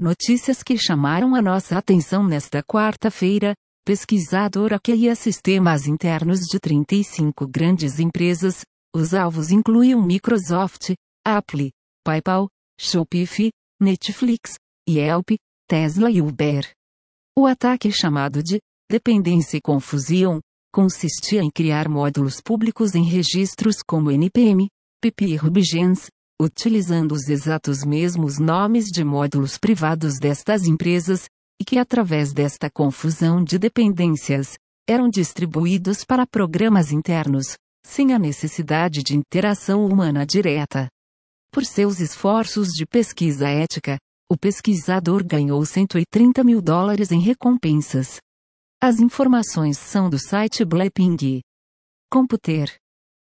Notícias que chamaram a nossa atenção nesta quarta-feira. Pesquisadora hackeia sistemas internos de 35 grandes empresas. Os alvos incluíam Microsoft, Apple, PayPal, Shopify, Netflix, Yelp, Tesla e Uber. O ataque chamado de dependência e confusão consistia em criar módulos públicos em registros como NPM, PP e RubyGems, utilizando os exatos mesmos nomes de módulos privados destas empresas, e que através desta confusão de dependências, eram distribuídos para programas internos, sem a necessidade de interação humana direta. Por seus esforços de pesquisa ética, o pesquisador ganhou 130 mil dólares em recompensas. As informações são do site Blackping. Computer.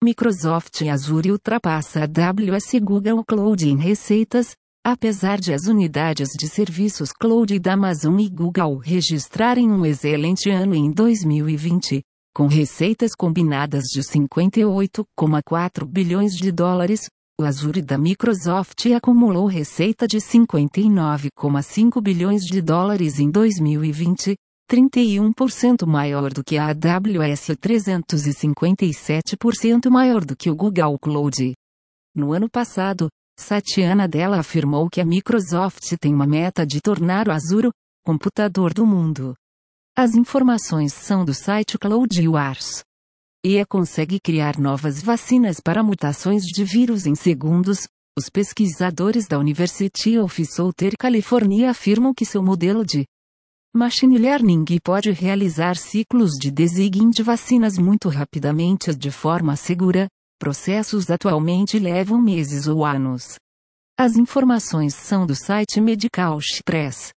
Microsoft Azure ultrapassa a AWS Google Cloud em receitas, apesar de as unidades de serviços cloud da Amazon e Google registrarem um excelente ano em 2020, com receitas combinadas de 58,4 bilhões de dólares, o Azure da Microsoft acumulou receita de 59,5 bilhões de dólares em 2020, 31% maior do que a AWS e 357% maior do que o Google Cloud. No ano passado, Satya Nadella afirmou que a Microsoft tem uma meta de tornar o Azure o computador do mundo. As informações são do site Cloud Wars. EA consegue criar novas vacinas para mutações de vírus em segundos. Os pesquisadores da University of Southern California afirmam que seu modelo de Machine Learning pode realizar ciclos de design de vacinas muito rapidamente de forma segura. Processos atualmente levam meses ou anos. As informações são do site Medical Express.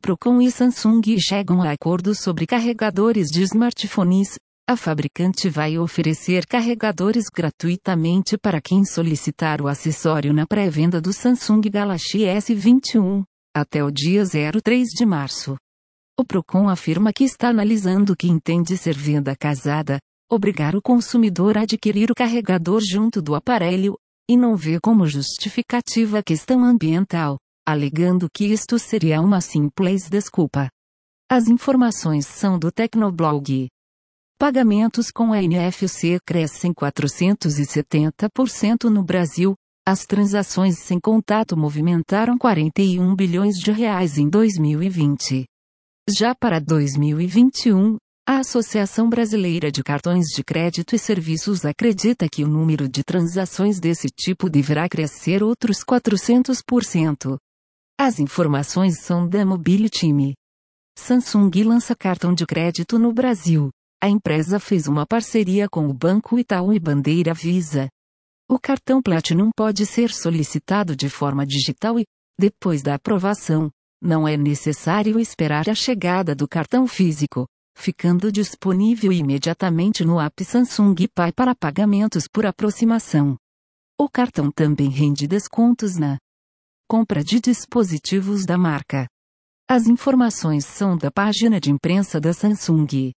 Procon e Samsung chegam a acordo sobre carregadores de smartphones. A fabricante vai oferecer carregadores gratuitamente para quem solicitar o acessório na pré-venda do Samsung Galaxy S21, até o dia 03 de março. O Procon afirma que está analisando o que entende ser venda casada, obrigar o consumidor a adquirir o carregador junto do aparelho, e não vê como justificativa a questão ambiental, alegando que isto seria uma simples desculpa. As informações são do Tecnoblog. Pagamentos com a NFC crescem 470% no Brasil. As transações sem contato movimentaram 41 bilhões de reais em 2020. Já para 2021, a Associação Brasileira de Cartões de Crédito e Serviços acredita que o número de transações desse tipo deverá crescer outros 400%. As informações são da Mobility. Samsung lança cartão de crédito no Brasil. A empresa fez uma parceria com o Banco Itaú e Bandeira Visa. O cartão Platinum pode ser solicitado de forma digital e, depois da aprovação, não é necessário esperar a chegada do cartão físico, ficando disponível imediatamente no app Samsung Pay para pagamentos por aproximação. O cartão também rende descontos na compra de dispositivos da marca. As informações são da página de imprensa da Samsung.